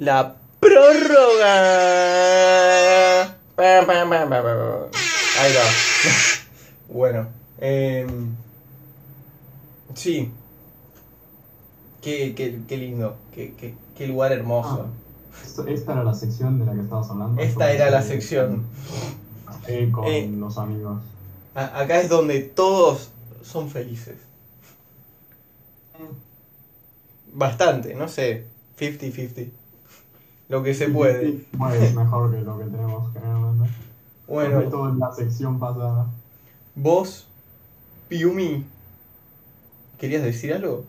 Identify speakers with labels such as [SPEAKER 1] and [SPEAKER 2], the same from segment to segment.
[SPEAKER 1] La prórroga. Ahí va. Bueno. Eh, sí. Qué, qué, qué lindo. Qué, qué, qué lugar hermoso.
[SPEAKER 2] Esto- Esta era la sección de la que estabas hablando.
[SPEAKER 1] Esta era la sección.
[SPEAKER 2] Eh, con
[SPEAKER 1] Eh.
[SPEAKER 2] los amigos.
[SPEAKER 1] Acá es donde todos son felices. Bastante, no sé. 50-50. Lo que se puede.
[SPEAKER 2] Bueno, es mejor que lo que tenemos generalmente. Sobre
[SPEAKER 1] Bueno,
[SPEAKER 2] todo en la sección pasada.
[SPEAKER 1] vos, Piumi, ¿querías decir algo?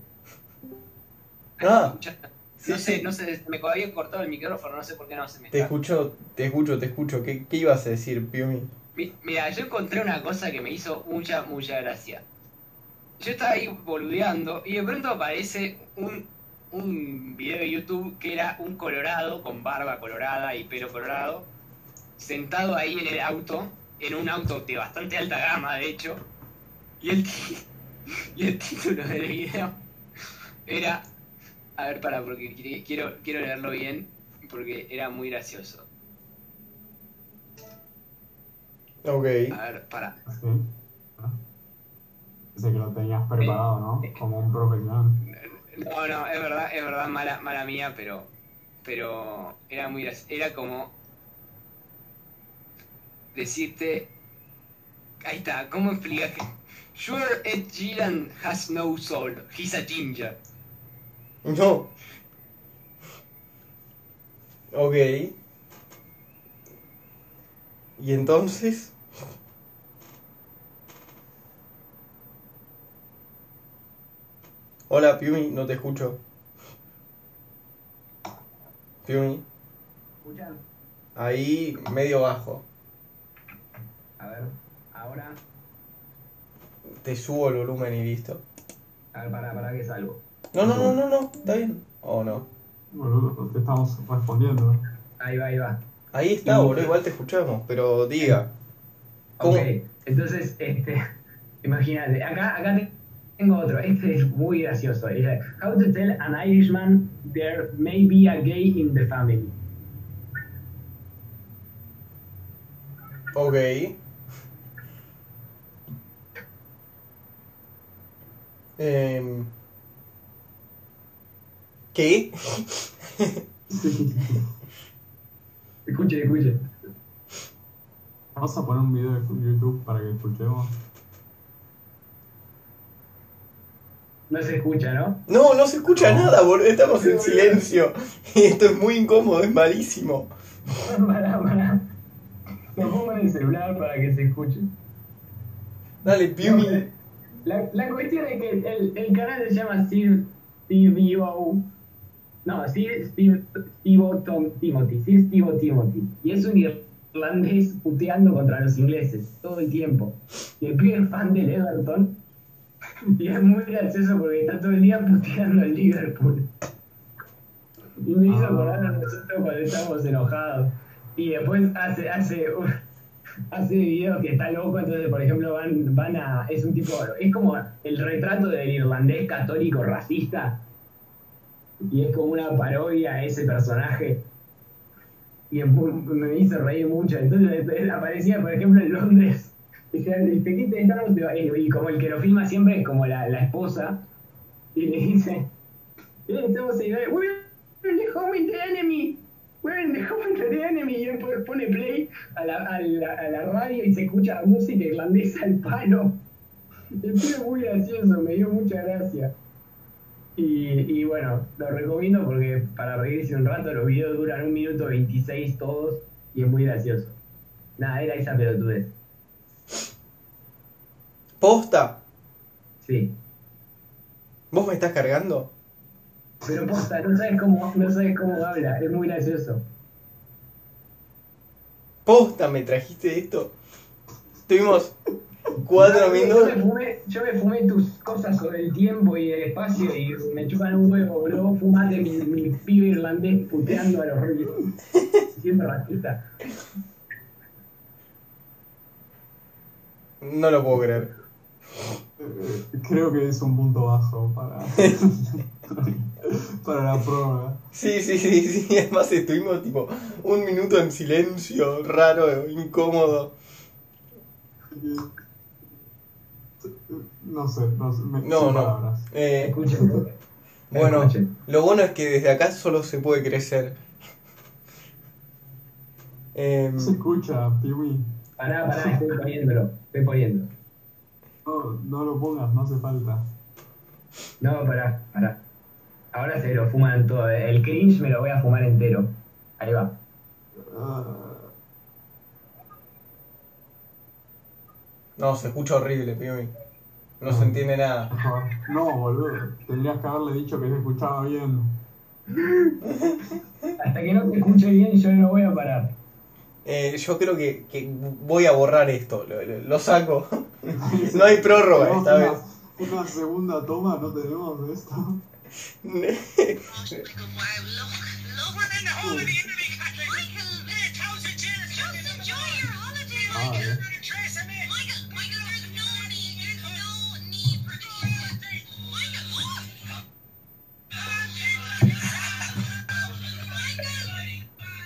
[SPEAKER 1] Ah, sí,
[SPEAKER 3] no sé,
[SPEAKER 1] sí.
[SPEAKER 3] no sé, me había cortado el micrófono, no sé por qué no se me
[SPEAKER 1] Te
[SPEAKER 3] está.
[SPEAKER 1] escucho, te escucho, te escucho. ¿Qué, qué ibas a decir, Piumi?
[SPEAKER 3] Mi- Mira, yo encontré una cosa que me hizo mucha, mucha gracia. Yo estaba ahí boludeando y de pronto aparece un, un video de YouTube que era un colorado con barba colorada y pelo colorado, sentado ahí en el auto, en un auto de bastante alta gama, de hecho, y el, ti- y el título del video era... A ver, para, porque quiero- quiero, leerlo bien, porque era muy gracioso.
[SPEAKER 1] Ok.
[SPEAKER 3] A ver, para.
[SPEAKER 2] ¿Sí? Pensé que lo tenías preparado, ¿no? Como un profesional.
[SPEAKER 3] No, no, es verdad, es verdad, mala, mala mía, pero, pero era muy era como decirte, ahí está, ¿cómo explicas que Sure Ed Sheeran has no soul, he's a ginger.
[SPEAKER 1] No. Ok. ¿Y entonces? Hola, Piumi, no te escucho. Piumi,
[SPEAKER 3] ¿Escuchan?
[SPEAKER 1] ahí medio bajo.
[SPEAKER 3] A ver, ahora,
[SPEAKER 1] Te subo el volumen y listo.
[SPEAKER 3] a ver, para, para que salgo.
[SPEAKER 1] No, no, no, no, no, está bien. ¿O no?
[SPEAKER 2] Boludo, te estamos respondiendo.
[SPEAKER 3] Ahí va, ahí va.
[SPEAKER 1] Ahí está,
[SPEAKER 3] Y-
[SPEAKER 1] boludo, igual te escuchamos, pero diga. ¿Cómo?
[SPEAKER 4] Ok, entonces, este, imagínate, acá, acá te- tengo otro, este es muy gracioso. Dice, How to tell an Irishman there may be a gay in the family.
[SPEAKER 1] Ok. Em, ¿Qué?
[SPEAKER 4] Escuche, escuche.
[SPEAKER 2] Vamos a poner un video de YouTube para que escuchemos.
[SPEAKER 4] No se escucha, ¿no?
[SPEAKER 1] No, no se escucha nada, boludo. Estamos en silencio. Esto es muy incómodo, es malísimo.
[SPEAKER 4] Pará, pará. Lo pongo en el celular para que se escuche.
[SPEAKER 1] Dale, Piumi.
[SPEAKER 4] La, la cuestión es que el, el canal se llama Sir Steve-O. No, Sir Steve, Steve Tom Timothy. Sir Steve Timothy. Y es un irlandés puteando contra los ingleses todo el tiempo. Y el pibe es fan del Everton. Y es muy gracioso porque está todo el día puteando al Liverpool. Y me hizo
[SPEAKER 2] Ah.
[SPEAKER 4] acordar a nosotros cuando estamos enojados. Y después hace, hace, hace videos que está loco, entonces por ejemplo van, van a. es un tipo. es como el retrato del irlandés católico racista. Y es como una parodia a ese personaje. Y me hizo reír mucho. Entonces aparecía, por ejemplo, en Londres. Decía, "Este, ¿qué te estamos de-?" Y como el que lo filma siempre es como la, la esposa. Y le dice, "Eh, estamos We're in the home in the enemy. We're in the home in enemy. Y él pone- play a la, a, la, a la radio y se escucha música irlandesa al palo. Es muy gracioso, me dio mucha gracia. Y, y bueno, lo recomiendo porque para reírse un rato, los videos duran un minuto 26 todos y es muy gracioso. Nada, era esa pelotudez.
[SPEAKER 1] ¿Posta?
[SPEAKER 4] Sí.
[SPEAKER 1] ¿Vos me estás cargando?
[SPEAKER 4] Pero posta, no sabes cómo, no sabes cómo habla, es muy gracioso.
[SPEAKER 1] ¿Posta me trajiste esto? Tuvimos cuatro
[SPEAKER 4] Yo me
[SPEAKER 1] minutos.
[SPEAKER 4] fumé, yo me fumé tus cosas sobre el tiempo y el espacio y me chupan un huevo, boludo. Vos fumaste mi, mi pibe irlandés puteando a los reyes. Siendo racista.
[SPEAKER 1] No lo puedo creer.
[SPEAKER 2] Eh, Creo que es un punto bajo para, para la prueba.
[SPEAKER 1] Sí, sí, sí, sí. Además estuvimos tipo un minuto en silencio, raro, incómodo.
[SPEAKER 2] No sé, no sé, me,
[SPEAKER 1] No,
[SPEAKER 2] sin
[SPEAKER 1] no. Eh,
[SPEAKER 4] Escuchen.
[SPEAKER 1] bueno,
[SPEAKER 4] Escuchen.
[SPEAKER 1] lo bueno es que desde acá solo se puede crecer. Em,
[SPEAKER 2] No se escucha, Piwi.
[SPEAKER 4] Pará, pará, estoy poniéndolo. Estoy poniendo.
[SPEAKER 2] No, no lo pongas, no hace falta.
[SPEAKER 4] No, pará, pará. Ahora se lo fuman todo. El cringe me lo voy a fumar entero. Ahí va.
[SPEAKER 2] Ah,
[SPEAKER 1] no, se escucha horrible, Piumi. No se entiende nada.
[SPEAKER 2] no, boludo. Tendrías que haberle dicho que se escuchaba bien.
[SPEAKER 4] Hasta que no te escuche bien, yo no voy a parar.
[SPEAKER 1] Eh, yo creo que, que voy a borrar esto, lo, lo- lo saco. No hay prórroga esta
[SPEAKER 2] una,
[SPEAKER 1] vez.
[SPEAKER 2] Una segunda toma, ¿no tenemos de esto?
[SPEAKER 5] Ah,
[SPEAKER 2] eh.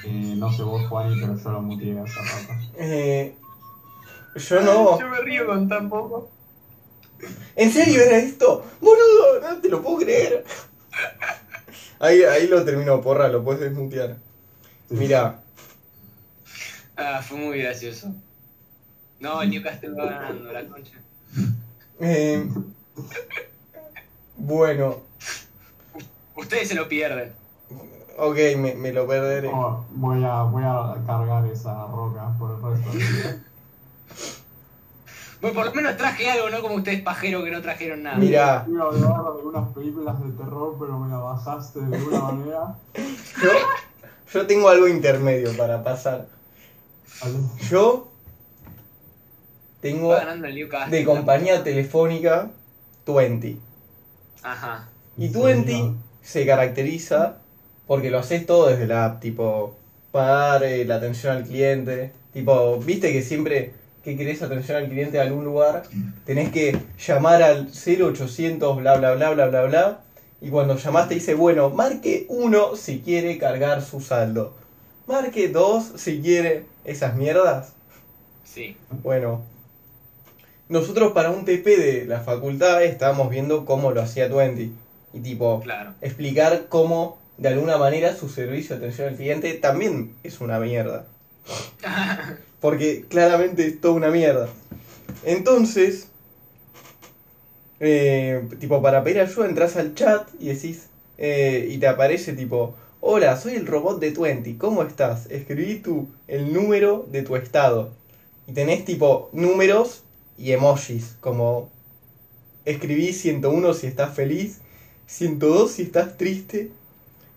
[SPEAKER 2] Eh, no sé vos, Juani, pero yo lo muteé hace rato.
[SPEAKER 1] Eh, yo no.
[SPEAKER 3] Yo me río con tan poco.
[SPEAKER 1] ¿En serio era esto? Boludo, no te lo puedo creer. Ahí, ahí lo terminó, porra, lo puedes desmutear. Mira,
[SPEAKER 3] Ah, fue muy gracioso. No, el Newcastle va ganando, la concha.
[SPEAKER 1] eh, bueno,
[SPEAKER 3] Ustedes se lo pierden.
[SPEAKER 1] ok, me, me lo perderé.
[SPEAKER 2] Oh, voy, a, voy a cargar esa roca por el resto del día.
[SPEAKER 3] Bueno, por lo menos traje algo, no como ustedes pajeros que no trajeron nada.
[SPEAKER 1] Mira,
[SPEAKER 2] Iba a hablar de algunas películas de terror, pero me la bajaste de alguna manera.
[SPEAKER 1] yo, yo tengo algo intermedio para pasar. Yo tengo de compañía telefónica 20.
[SPEAKER 3] Ajá.
[SPEAKER 1] Y
[SPEAKER 2] Sí,
[SPEAKER 1] 20
[SPEAKER 2] no.
[SPEAKER 1] se caracteriza porque lo haces todo desde la app, tipo pagar eh, la atención al cliente, tipo, viste que siempre que querés atención al cliente a algún lugar, tenés que llamar al 0800 bla bla bla bla bla bla y cuando llamaste dice, bueno, marque 1 si quiere cargar su saldo. Marque 2 si quiere esas mierdas.
[SPEAKER 3] Sí.
[SPEAKER 1] Bueno, nosotros para un TP de la facultad estábamos viendo cómo lo hacía Twenty. Y tipo,
[SPEAKER 3] Claro.
[SPEAKER 1] explicar cómo de alguna manera su servicio de atención al cliente también es una mierda. Porque claramente es toda una mierda. Entonces, eh, tipo, para pedir ayuda entras al chat y decís, eh, y te aparece tipo, hola, soy el robot de Twenty, ¿cómo estás? Escribí tu, el número de tu estado. Y tenés tipo números y emojis, como escribí 101 si estás feliz, 102 si estás triste,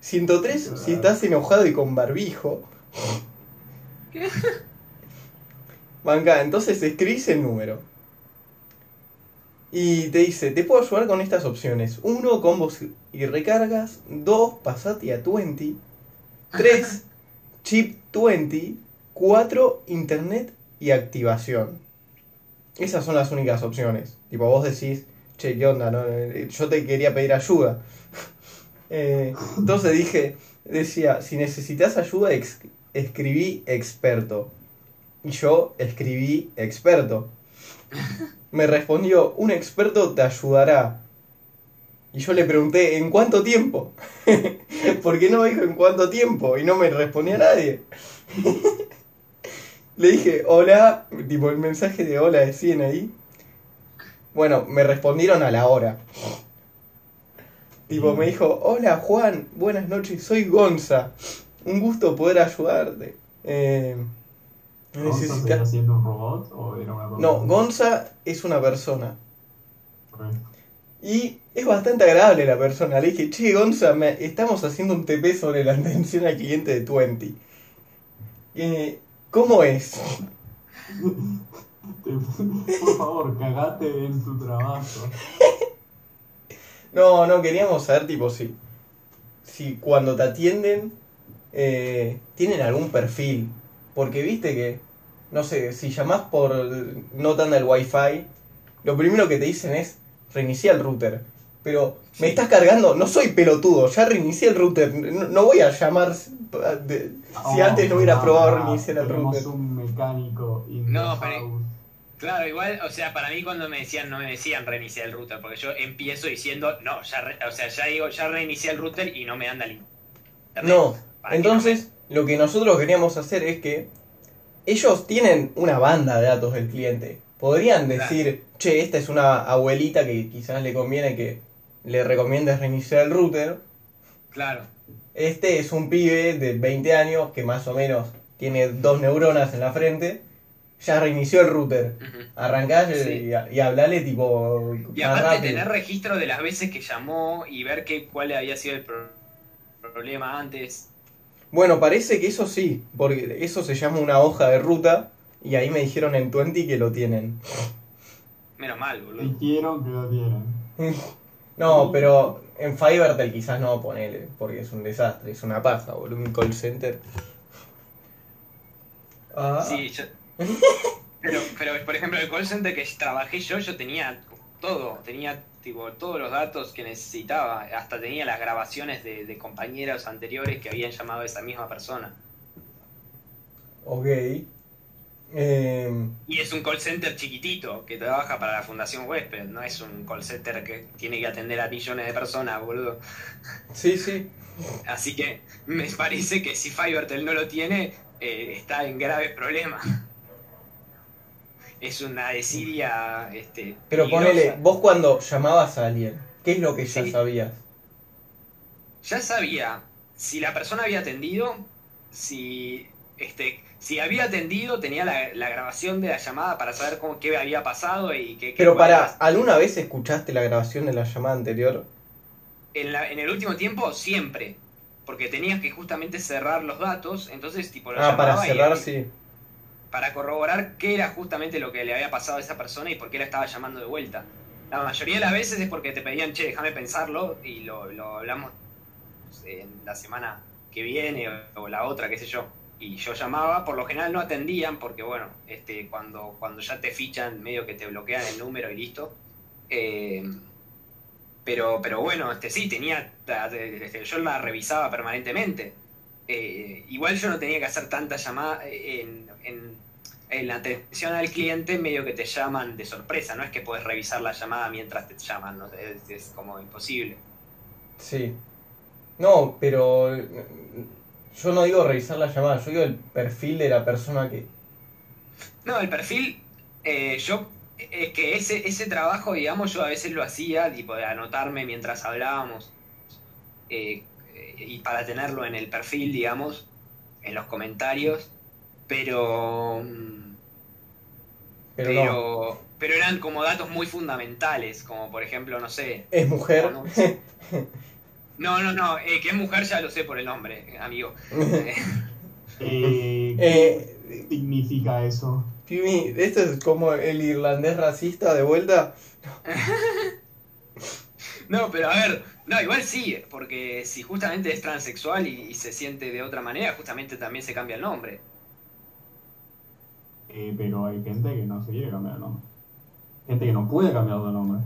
[SPEAKER 1] 103 si estás enojado y con barbijo. Banca, entonces escribís el número. Y te dice, te puedo ayudar con estas opciones. 1, combos y recargas. 2, pasate a 20. 3, chip 20. 4, internet y activación. Esas son las únicas opciones. Tipo, vos decís, che, ¿qué onda? No, eh, yo te quería pedir ayuda. Eh, entonces dije, decía, si necesitas ayuda, ex- escribí experto. Y yo escribí experto. Me respondió, un experto te ayudará. Y yo le pregunté, ¿en cuánto tiempo? ¿Por qué no me dijo en cuánto tiempo? Y no me respondía nadie. le dije, hola, tipo el mensaje de hola decían ahí. Bueno, me respondieron a la hora. Tipo, me dijo, hola Juan, buenas noches, soy Gonza. Un gusto poder ayudarte. Eh,
[SPEAKER 2] ¿Gonza
[SPEAKER 1] necesita-
[SPEAKER 2] siendo un robot o era una persona?
[SPEAKER 1] No, Gonza es una persona. Y es bastante agradable la persona. Le dije, che, Gonza, me- estamos haciendo un TP sobre la atención al cliente de Twenty. Eh, ¿Cómo es?
[SPEAKER 2] Por favor, cagate en tu trabajo.
[SPEAKER 1] No, no, queríamos saber, tipo, si, si cuando te atienden eh, tienen algún perfil. Porque viste que, no sé, si llamás por no te anda el wifi, lo primero que te dicen es reiniciar el router. Pero me estás cargando, no soy pelotudo, ya reinicié el router, no, no voy a llamar de- si
[SPEAKER 2] Oh,
[SPEAKER 1] antes no hubiera
[SPEAKER 2] no,
[SPEAKER 1] probado
[SPEAKER 2] no,
[SPEAKER 1] reiniciar el router.
[SPEAKER 2] un mecánico
[SPEAKER 3] No,
[SPEAKER 2] the
[SPEAKER 3] pero-. Claro, igual, o sea, para mí cuando me decían, no me decían reiniciar el router, porque yo empiezo diciendo, no, ya, re- o sea, ya digo, ya reinicié el router y no me anda el.
[SPEAKER 1] No, entonces lo que nosotros queríamos hacer es que ellos tienen una banda de datos del cliente. Podrían decir, che, esta es una abuelita que quizás le conviene que le recomiendes reiniciar el router.
[SPEAKER 3] Claro,
[SPEAKER 1] Este es un pibe de 20 años que más o menos tiene dos neuronas en la frente. Ya reinició el router.
[SPEAKER 3] ujú.
[SPEAKER 1] Arrancás y-
[SPEAKER 3] Sí.
[SPEAKER 1] y, y hablale tipo
[SPEAKER 3] Y
[SPEAKER 1] más
[SPEAKER 3] aparte
[SPEAKER 1] rápido.
[SPEAKER 3] tener registro de las veces que llamó y ver qué, cuál había sido el pro- problema antes.
[SPEAKER 1] Bueno, parece que eso sí, porque eso se llama una hoja de ruta y ahí me dijeron en Twenty que lo tienen.
[SPEAKER 3] Menos mal, boludo.
[SPEAKER 2] Dijeron que lo tienen.
[SPEAKER 1] No, pero en Fivertel quizás no ponele, porque es un desastre, es una paja, boludo, un call center. Ah,
[SPEAKER 3] Sí, yo... Pero, pero, por ejemplo, el call center que trabajé yo, yo tenía todo, tenía tipo todos los datos que necesitaba, hasta tenía las grabaciones de, de compañeros anteriores que habían llamado a esa misma persona.
[SPEAKER 1] ok. Em,
[SPEAKER 3] Y es un call center chiquitito que trabaja para la Fundación Huésped, no es un call center que tiene que atender a millones de personas, boludo.
[SPEAKER 1] sí, sí.
[SPEAKER 3] Así que me parece que si Fivertel no lo tiene, eh, está en graves problemas. Es una desidia, este.
[SPEAKER 1] Pero
[SPEAKER 3] peligrosa.
[SPEAKER 1] ponele, vos cuando llamabas a alguien, ¿qué es lo que ya
[SPEAKER 3] Sí.
[SPEAKER 1] sabías?
[SPEAKER 3] Ya sabía si la persona había atendido, si este, si había atendido, tenía la, la grabación de la llamada para saber cómo, qué había pasado y qué. qué
[SPEAKER 1] Pero para,
[SPEAKER 3] era-
[SPEAKER 1] ¿alguna vez escuchaste la grabación de la llamada anterior?
[SPEAKER 3] En, la- en el último tiempo, siempre. Porque tenías que justamente cerrar los datos, entonces tipo lo
[SPEAKER 1] Ah, para
[SPEAKER 3] y-
[SPEAKER 1] cerrar, sí.
[SPEAKER 3] Para corroborar qué era justamente lo que le había pasado a esa persona y por qué la estaba llamando de vuelta. La mayoría de las veces es porque te pedían, che, déjame pensarlo y lo, lo hablamos en la semana que viene o, o la otra, qué sé yo. Y yo llamaba, por lo general no atendían porque, bueno, este, cuando, cuando ya te fichan, medio que te bloquean el número y listo. Eh, pero, pero bueno, este, sí, tenía, este, yo la revisaba permanentemente. Eh, igual yo no tenía que hacer tanta llamada en, en, en la atención al cliente, medio que te llaman de sorpresa, no es que puedes revisar la llamada mientras te llaman, ¿no? es, es como imposible.
[SPEAKER 1] Sí. No, pero eh, yo no digo revisar la llamada, yo digo el perfil de la persona que...
[SPEAKER 3] No, el perfil, eh, yo, es que ese, ese trabajo, digamos, yo a veces lo hacía, tipo de anotarme mientras hablábamos, eh, eh, y para tenerlo en el perfil, digamos, en los comentarios, pero...
[SPEAKER 1] Pero, no,
[SPEAKER 3] pero, eran como datos muy fundamentales, como por ejemplo, no sé.
[SPEAKER 1] es mujer.
[SPEAKER 3] No, no, no, no, eh, que es mujer ya lo sé por el nombre, amigo. Eh,
[SPEAKER 2] Eh,
[SPEAKER 1] Eh,
[SPEAKER 2] ¿Qué significa eso?
[SPEAKER 1] Pimi, ¿esto es como el irlandés racista de vuelta?
[SPEAKER 3] no, pero a ver, no, igual sí, porque si justamente es transexual y, y se siente de otra manera, justamente también se cambia el nombre.
[SPEAKER 2] Eh, pero hay gente que no se quiere cambiar de nombre. Gente que no puede cambiar de nombre.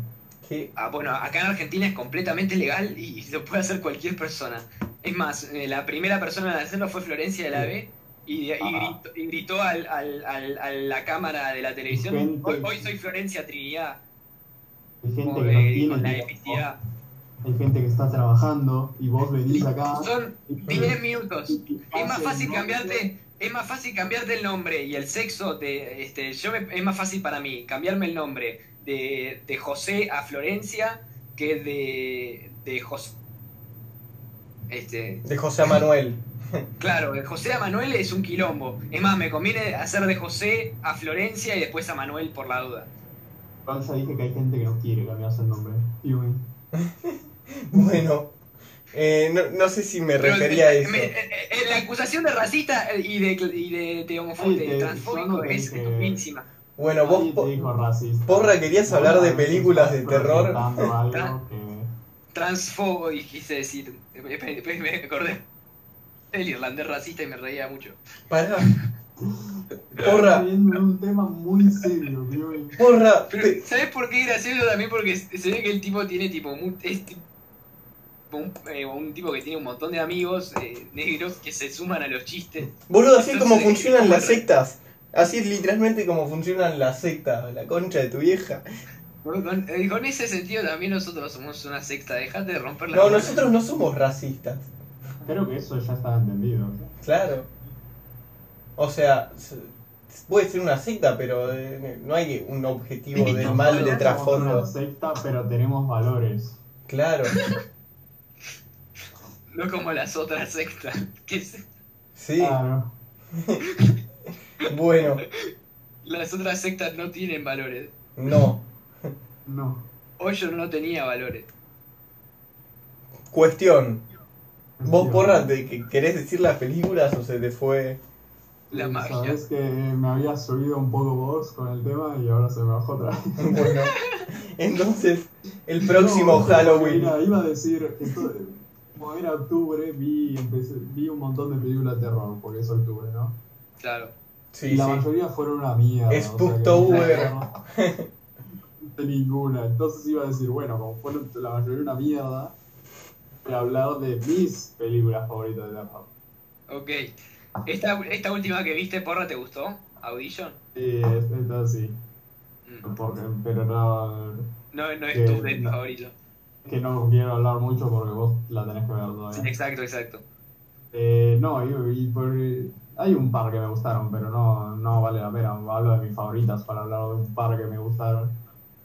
[SPEAKER 1] ¿Qué?
[SPEAKER 3] Ah, bueno, acá en Argentina es completamente legal y lo puede hacer cualquier persona. Es más, eh, la primera persona en hacerlo fue Florencia de la B y, y
[SPEAKER 2] Ah.
[SPEAKER 3] gritó, y gritó al, al- al- a la cámara de la televisión,
[SPEAKER 2] Gente-
[SPEAKER 3] hoy, hoy soy Florencia Trinidad,
[SPEAKER 2] Hay gente
[SPEAKER 3] como,
[SPEAKER 2] que no
[SPEAKER 3] eh,
[SPEAKER 2] tiene
[SPEAKER 3] con la.
[SPEAKER 2] Hay gente que está trabajando y vos venís acá.
[SPEAKER 3] Son 10 minutos. Es más fácil cambiarte, es más fácil cambiarte el nombre y el sexo de este, yo me- es más fácil para mí cambiarme el nombre de, de José a Florencia que de, de José. Este,
[SPEAKER 1] De José Manuel.
[SPEAKER 3] claro, de José a Manuel es un quilombo. Es más, me conviene hacer de José a Florencia y después a Manuel por la duda.
[SPEAKER 2] Ya dije que hay gente que no quiere cambiarse el nombre.
[SPEAKER 1] Bueno, eh, no, no sé si me
[SPEAKER 3] Pero,
[SPEAKER 1] refería a
[SPEAKER 3] eh,
[SPEAKER 1] eso.
[SPEAKER 3] me- eh, eh, la acusación de racista y de, y de, de homofóbico, transfóbico es estupidísima.
[SPEAKER 1] Bueno, vos, po-. Porra, ¿querías hablar
[SPEAKER 2] a
[SPEAKER 1] de películas de terror?
[SPEAKER 2] algo que...
[SPEAKER 3] Transfobo, quise decir. Después me acordé del irlandés racista y me reía mucho.
[SPEAKER 1] pará. Porra,
[SPEAKER 2] Viendo un tema muy serio, tío.
[SPEAKER 1] porra.
[SPEAKER 3] Pero,
[SPEAKER 1] te-
[SPEAKER 3] ¿sabes por qué gracioso también? Porque se ve que el tipo tiene tipo es tipo un, eh, un tipo que tiene un montón de amigos eh, negros que se suman a los chistes.
[SPEAKER 1] Boludo, así es como funcionan
[SPEAKER 3] ¿cómo
[SPEAKER 1] las sectas. Así es literalmente como funcionan las sectas. La concha de tu vieja.
[SPEAKER 3] Con, eh, con ese sentido también nosotros somos una secta, dejate de romper la
[SPEAKER 1] No, nosotros no somos racistas.
[SPEAKER 2] Creo que eso ya está entendido.
[SPEAKER 1] Claro. O sea, puede ser una secta, pero eh, no hay un objetivo del mal de
[SPEAKER 2] somos
[SPEAKER 1] trasfondo.
[SPEAKER 2] una secta, pero tenemos valores.
[SPEAKER 1] Claro.
[SPEAKER 3] No como las otras sectas. Que se-
[SPEAKER 1] Sí.
[SPEAKER 2] Claro.
[SPEAKER 1] Bueno,
[SPEAKER 3] las otras sectas no tienen valores.
[SPEAKER 1] no.
[SPEAKER 2] No.
[SPEAKER 3] Hoyo no tenía valores.
[SPEAKER 1] Cuestión. ¿Vos, porra, te- que- querés decir las películas o se te fue?
[SPEAKER 3] La magia.
[SPEAKER 2] Sabes que me había subido un poco vos con el tema y ahora se me bajó otra vez.
[SPEAKER 1] Bueno, entonces, el próximo
[SPEAKER 2] No,
[SPEAKER 1] Halloween.
[SPEAKER 2] Mira, iba a decir, esto, como era octubre, vi, empecé- vi un montón de películas de terror, porque es octubre, ¿no?
[SPEAKER 3] Claro.
[SPEAKER 1] Sí,
[SPEAKER 2] y la
[SPEAKER 1] sí.
[SPEAKER 2] mayoría fueron una mierda. que
[SPEAKER 1] Spooktober.
[SPEAKER 2] no De ninguna. Entonces iba a decir, bueno, como fueron la mayoría una mierda, voy a hablar de mis películas favoritas de terror.
[SPEAKER 3] Ok. Esta, esta última que viste, porra, ¿te gustó? Audition.
[SPEAKER 2] Y es- entonces sí,
[SPEAKER 3] Mm.
[SPEAKER 2] porque, pero no,
[SPEAKER 3] No, no es
[SPEAKER 2] Que
[SPEAKER 3] tu de
[SPEAKER 2] no.
[SPEAKER 3] favorito.
[SPEAKER 2] Que no quiero hablar mucho porque vos la tenés que ver todavía.
[SPEAKER 3] exacto, exacto.
[SPEAKER 2] Eh, no, y, y por- hay un par que me gustaron, pero no, no vale la pena. Hablo de mis favoritas para hablar de un par que me gustaron.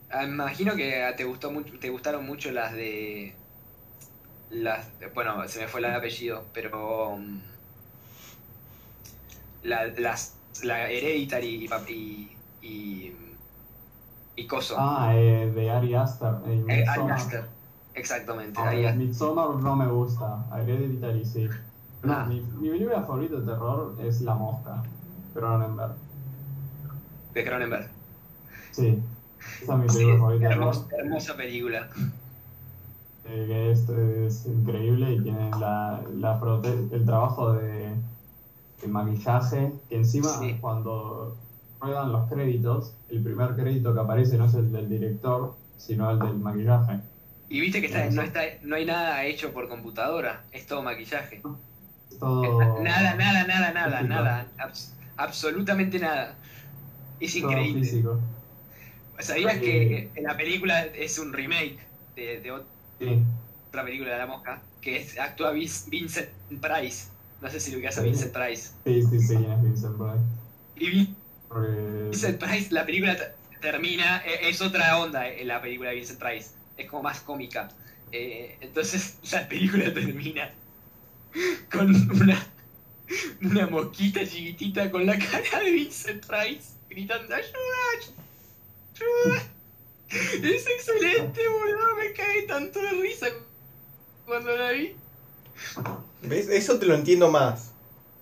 [SPEAKER 3] Ah, imagino que te gustó mucho, te gustaron mucho las de las bueno, se me fue el apellido, pero um, la, las la Hereditary y y y, y Coso.
[SPEAKER 2] Ah, eh, de Ari Aster. eh,
[SPEAKER 3] Ari. Aster. Exactamente,
[SPEAKER 2] Ah,
[SPEAKER 3] Ari Aster.
[SPEAKER 2] Midsommar no me gusta. Hereditary sí. No,
[SPEAKER 3] Ah.
[SPEAKER 2] mi, mi película favorita de terror es La Mosca. Cronenberg.
[SPEAKER 3] de Cronenberg.
[SPEAKER 2] Sí. Esa es mi
[SPEAKER 3] Sí,
[SPEAKER 2] película favorita de terror.
[SPEAKER 3] hermosa, hermosa película.
[SPEAKER 2] eh, que es, es increíble y tiene la, el trabajo de, de maquillaje, que encima
[SPEAKER 3] Sí.
[SPEAKER 2] cuando ruedan los créditos, el primer crédito que aparece no es el del director, sino el del maquillaje.
[SPEAKER 3] Y viste que está, no está no hay nada hecho por computadora, es todo maquillaje.
[SPEAKER 2] Todo,
[SPEAKER 3] Nada, nada, nada, nada,
[SPEAKER 2] físico.
[SPEAKER 3] nada. abs- absolutamente nada. Es increíble.
[SPEAKER 2] físico.
[SPEAKER 3] ¿Sabías
[SPEAKER 2] Sí.
[SPEAKER 3] que en la película es un remake de, de
[SPEAKER 2] Sí.
[SPEAKER 3] otra película de la mosca? Que es, actúa Vincent Price. No sé si lo ubicas a
[SPEAKER 2] Sí.
[SPEAKER 3] Vincent Price.
[SPEAKER 2] Sí, sí, sí, es Vincent Price.
[SPEAKER 3] Y Vincent Price, la película termina, e- es otra onda en la película de Vincent Price. Es como más cómica. Eh, entonces la película termina con una, una mosquita chiquitita con la cara de Vincent Price gritando ¡Ayuda! ¡Ayuda! Es excelente, boludo. Me cagué tanto de risa cuando la vi.
[SPEAKER 1] ¿Ves? Eso te lo entiendo más.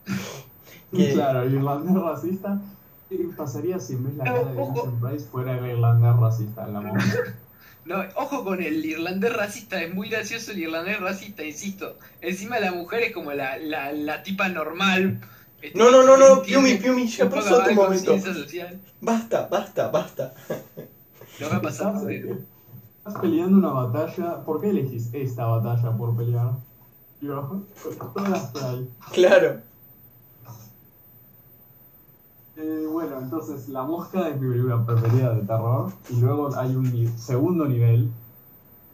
[SPEAKER 1] Que-
[SPEAKER 2] Claro, el irlandés racista. ¿Qué pasaría si en vez la cara de. Vincent Price fuera el irlandés racista en la mosca?
[SPEAKER 3] No, ojo con el irlandés racista, es muy gracioso el irlandés racista, insisto. Encima la mujer es como la, la, la tipa normal. este,
[SPEAKER 1] No, no, no, no, Piumi, Piumi, ya pasó tu momento. Basta, basta, basta.
[SPEAKER 3] No va a pasar.
[SPEAKER 2] Estás, estás peleando una batalla. ¿Por qué elegís esta batalla por pelear? Con todas las hay.
[SPEAKER 1] Claro.
[SPEAKER 2] Eh, bueno, entonces La Mosca es mi película preferida de terror. Y luego hay un ni- segundo nivel,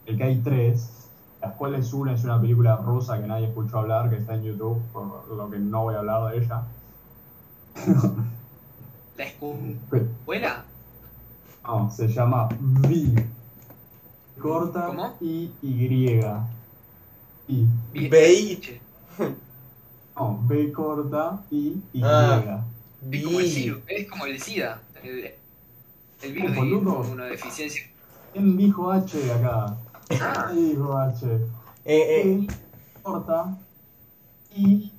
[SPEAKER 2] el que hay tres, las cuales una es una película rusa que nadie escuchó hablar, que está en YouTube, por lo que no voy a hablar de ella.
[SPEAKER 3] La escuela.
[SPEAKER 2] No, se llama V. Corta
[SPEAKER 3] ¿Cómo?
[SPEAKER 2] y Y. Y.
[SPEAKER 3] Bien.
[SPEAKER 1] Bey.
[SPEAKER 2] No, B corta y Y.
[SPEAKER 1] Ah.
[SPEAKER 3] Es como el
[SPEAKER 1] Vi.
[SPEAKER 3] SIDA. Es como el SIDA. El, el virus de
[SPEAKER 2] Boludo.
[SPEAKER 3] inmunodeficiencia.
[SPEAKER 2] ¿Quién dijo H acá?
[SPEAKER 3] Ah,
[SPEAKER 2] ¿Quién dijo H?
[SPEAKER 1] Eh, eh,
[SPEAKER 2] Y corta y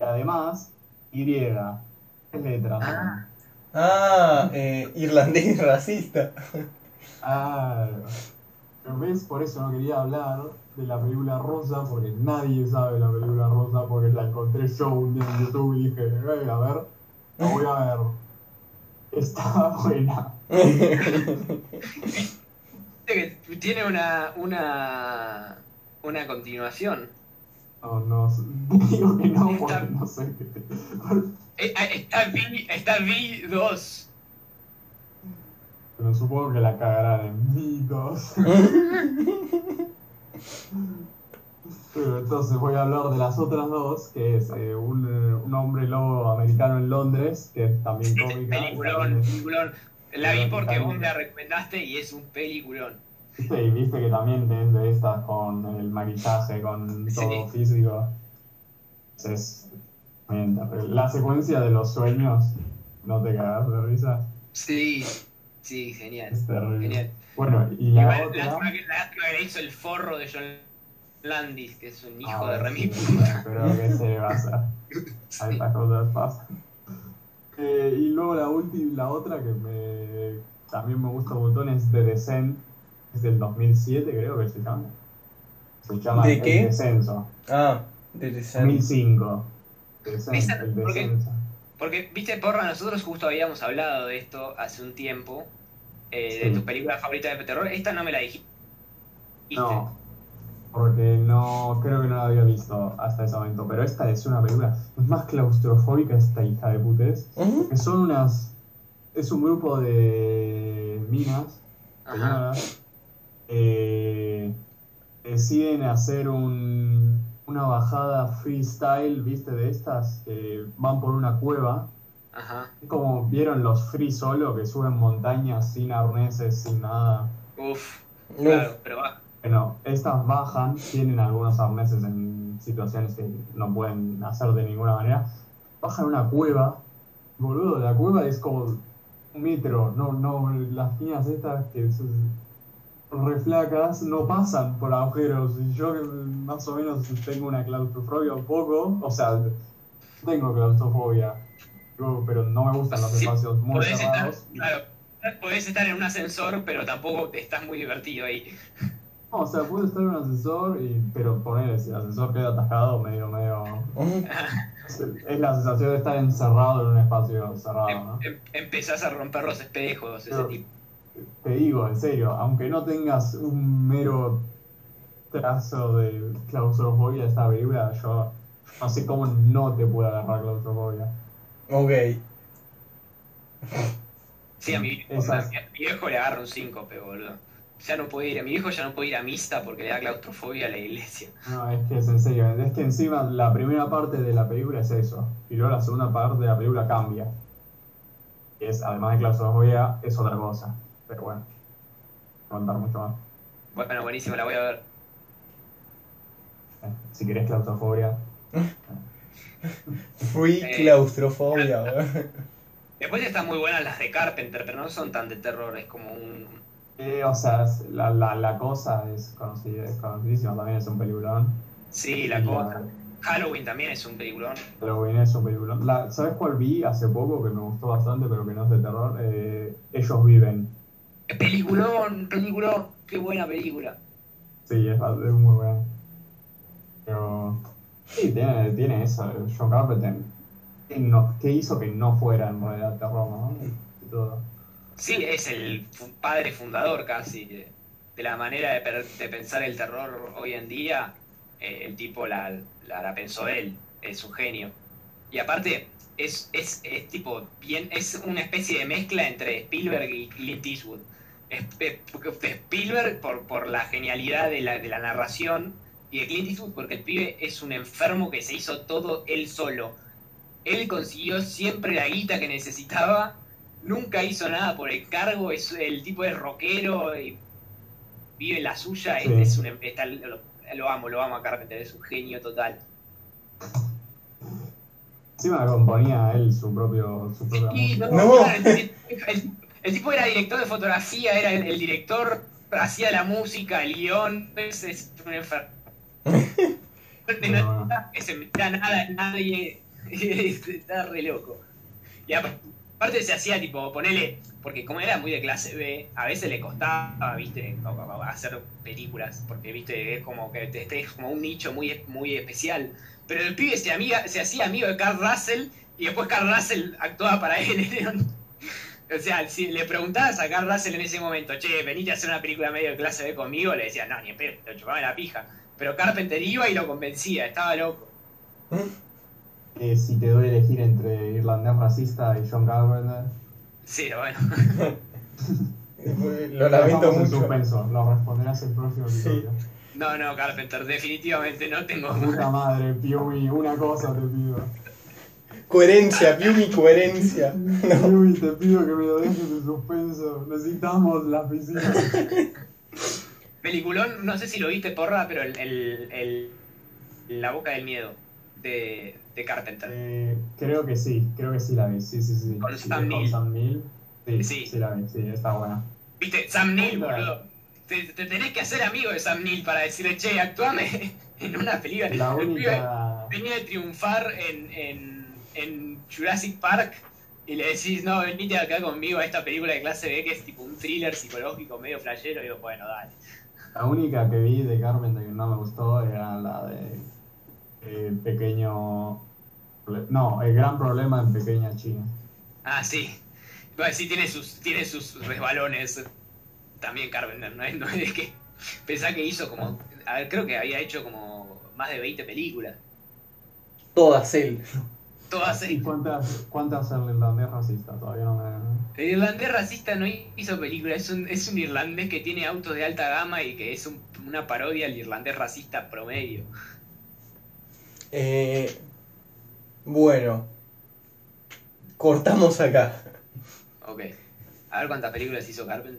[SPEAKER 2] y además Y. Tres letras.
[SPEAKER 3] Ah.
[SPEAKER 1] ah, eh, irlandés racista.
[SPEAKER 2] Claro. Pero ves, por eso no quería hablar de la película rosa, porque nadie sabe la película rosa, porque la encontré show un día en YouTube y dije, "Eh, a ver, la voy a ver. Está buena.
[SPEAKER 3] Tiene una, una, una continuación.
[SPEAKER 2] No, no, digo que no porque no sé.
[SPEAKER 3] Eh, eh, Está V, está V2.
[SPEAKER 2] Pero supongo que la cagarán en mitos. Pero entonces voy a hablar de las otras dos, que es eh, un, eh, un hombre lobo americano en Londres, que es también cómica.
[SPEAKER 3] Peliculón, peliculón. La vi porque vos me la recomendaste y es un peliculón.
[SPEAKER 2] Y viste que también es de estas con el maquillaje, con todo
[SPEAKER 3] Sí.
[SPEAKER 2] físico. Es bien terrible. La secuencia de los sueños, no te cagas de risa.
[SPEAKER 3] Sí, sí, genial.
[SPEAKER 2] Es terrible.
[SPEAKER 3] Genial.
[SPEAKER 2] Bueno, y la
[SPEAKER 3] Igual,
[SPEAKER 2] otra.
[SPEAKER 3] lástima que, lástima que le hizo el forro de John Landis, que es un hijo
[SPEAKER 2] Ah,
[SPEAKER 3] de remil
[SPEAKER 2] sí. Pero que se va a hacer. Estas cosas pasan. Eh, y luego la última, la otra que me, también me gusta un montón es The Descent, es del 2007 creo que se llama. Se llama
[SPEAKER 1] ¿De
[SPEAKER 2] El
[SPEAKER 1] qué?
[SPEAKER 2] Descenso.
[SPEAKER 1] Ah, de Descent.
[SPEAKER 2] 2005. Descent,
[SPEAKER 3] Esa-
[SPEAKER 2] el. Descenso.
[SPEAKER 3] Porque, viste, Porra, nosotros justo habíamos hablado de esto hace un tiempo, eh,
[SPEAKER 2] Sí.
[SPEAKER 3] de tu película favorita de terror. Esta no me la dijiste.
[SPEAKER 2] No, porque no, creo que no la había visto hasta ese momento. Pero esta es una película es más claustrofóbica esta hija de putes. Que son unas. Es un grupo de minas, eh, deciden hacer un, una bajada freestyle, ¿viste? De estas que van por una cueva.
[SPEAKER 3] Ajá.
[SPEAKER 2] Como vieron los free solo que suben montañas sin arneses, sin nada.
[SPEAKER 3] Uf,
[SPEAKER 1] Uf.
[SPEAKER 3] claro, pero va.
[SPEAKER 2] Bueno, estas bajan, tienen algunos arneses en situaciones que no pueden hacer de ninguna manera. Bajan una cueva, boludo, la cueva es como un metro, no, no, las líneas estas que son re flacas no pasan por agujeros. Y yo más o menos tengo una claustrofobia un poco, o sea, tengo claustrofobia, pero no me gustan los
[SPEAKER 3] Sí,
[SPEAKER 2] espacios muy
[SPEAKER 3] Podés estar,
[SPEAKER 2] cerrados.
[SPEAKER 3] claro, podés estar en un ascensor, pero tampoco estás muy divertido ahí.
[SPEAKER 2] No, o sea, puede estar en un ascensor, y, pero poner el ascensor queda atascado, medio, medio. Es la sensación de estar encerrado en un espacio cerrado,
[SPEAKER 3] Em-
[SPEAKER 2] ¿no?
[SPEAKER 3] em- empezás a romper los espejos, ese tipo.
[SPEAKER 2] Te digo, en serio, aunque no tengas un mero trazo de claustrofobia de esta película, yo no sé cómo no te puede agarrar claustrofobia.
[SPEAKER 1] Ok.
[SPEAKER 3] Sí, a mi, viejo-
[SPEAKER 2] Esas-
[SPEAKER 3] a mi viejo le agarra un síncope, boludo. Ya no puede ir, a mi viejo ya no puede ir a misa porque le da claustrofobia a la iglesia.
[SPEAKER 2] No, es que es en serio, es que encima la primera parte de la película es eso, y luego la segunda parte de la película cambia. Y es, además de claustrofobia, es otra cosa. Pero bueno, no voy a contar mucho más.
[SPEAKER 3] Bueno, buenísimo, la voy a ver.
[SPEAKER 2] Eh, Si querés claustrofobia,
[SPEAKER 1] Free
[SPEAKER 3] Eh.
[SPEAKER 1] claustrofobia.
[SPEAKER 3] Después están muy buenas las de Carpenter, pero no son tan de terror, es como un...
[SPEAKER 2] Eh, o sea, la, la, la cosa es conocida, es conocidísima, también es un peliculón.
[SPEAKER 3] Sí, la
[SPEAKER 2] Y
[SPEAKER 3] cosa. Halloween también es un peliculón.
[SPEAKER 2] Halloween es un peliculón. La- ¿Sabes cuál vi hace poco que me gustó bastante, pero que no es de terror? Eh, Ellos viven.
[SPEAKER 3] Peliculón, peliculón, qué buena película.
[SPEAKER 2] Sí, es, es muy bueno. Pero. Sí, tiene, tiene eso. John Carpenter. ¿Qué, no- qué hizo que no fuera en realidad terror, no? Todo.
[SPEAKER 3] Sí, es el padre fundador casi de, de la manera de, de pensar el terror hoy en día. Eh, el tipo la, la, la pensó él, es un genio. Y aparte, es, es, es tipo bien, es una especie de mezcla entre Spielberg y Clint Eastwood. Spielberg por, por la genialidad de la, de la narración y de Clint Eastwood porque el pibe es un enfermo que se hizo todo él solo. Él consiguió siempre la guita que necesitaba, nunca hizo nada por el cargo, es, el tipo es rockero y vive la suya, es-
[SPEAKER 2] Sí.
[SPEAKER 3] es, un, está- lo, lo amo, lo amo a Carpenter, es un genio total.
[SPEAKER 2] Encima componía él su propio. Su propia.
[SPEAKER 1] No.
[SPEAKER 3] el, el- el tipo era director de fotografía, era el, el director, hacía la música, el guion, es, es un enfermo. Que se metía nada nadie, está re loco. Y apa- aparte se hacía tipo, ponele, porque como era muy de clase B, a veces le costaba, viste, hacer películas, porque viste, es como que este es como un nicho muy, muy especial. pero el pibe se, amiga, se hacía amigo de Carl Russell y después Carl Russell actuaba para él. o sea, si le preguntabas a Carl Russell en ese momento, che, venite a hacer una película medio de clase B conmigo, le decía, no, ni en pedo, en la pija. Pero Carpenter iba y lo convencía, estaba loco.
[SPEAKER 2] Eh, si te doy a elegir entre irlandés racista y John Carpenter,
[SPEAKER 3] Sí, bueno.
[SPEAKER 1] Lo lamento
[SPEAKER 2] dejamos en
[SPEAKER 1] mucho.
[SPEAKER 2] suspenso, lo responderás el próximo
[SPEAKER 1] Sí.
[SPEAKER 2] episodio.
[SPEAKER 3] No, no, Carpenter, definitivamente no tengo...
[SPEAKER 2] Puta madre, Piumi, una cosa te pido.
[SPEAKER 1] Coherencia, Piumi, coherencia.
[SPEAKER 2] Piumi, te pido que me lo dejes en suspenso. Necesitamos la piscina.
[SPEAKER 3] Peliculón, no sé si lo viste, porra, pero el, el, el- La Boca del Miedo de, de Carpenter.
[SPEAKER 2] Eh, creo que sí, creo que sí la vi. Sí, sí, sí.
[SPEAKER 3] Con Sam
[SPEAKER 2] con
[SPEAKER 3] Neill.
[SPEAKER 2] Sam Neill. Sí,
[SPEAKER 3] Sí.
[SPEAKER 2] sí, la vi, sí, está buena.
[SPEAKER 3] ¿Viste? Sam Neill, boludo. Te, te tenés que hacer amigo de Sam Neill para decirle, che, actuame en una película.
[SPEAKER 2] La única.
[SPEAKER 3] venía de triunfar en, en, en Jurassic Park y le decís, no, venite acá conmigo a esta película de clase B que es tipo un thriller psicológico medio flashero. Y digo, bueno, dale.
[SPEAKER 2] La única que vi de Carpenter que no me gustó era la de eh, Pequeño... No, El Gran Problema en Pequeña China.
[SPEAKER 3] Ah, sí. Bueno, sí, tiene sus, tiene sus resbalones. También Carpenter, ¿no es? No es que. Pensá que hizo como. A ver, creo que había hecho como más de 20 películas.
[SPEAKER 1] Todas él.
[SPEAKER 3] Todas
[SPEAKER 2] ¿Y cuántas, cuántas el irlandés racista? Todavía no me...
[SPEAKER 3] El irlandés racista no hizo película, es un, es un irlandés que tiene autos de alta gama y que es un- una parodia al irlandés racista promedio.
[SPEAKER 1] Eh, bueno. Cortamos acá.
[SPEAKER 3] Ok. A ver cuántas películas hizo Carpenter.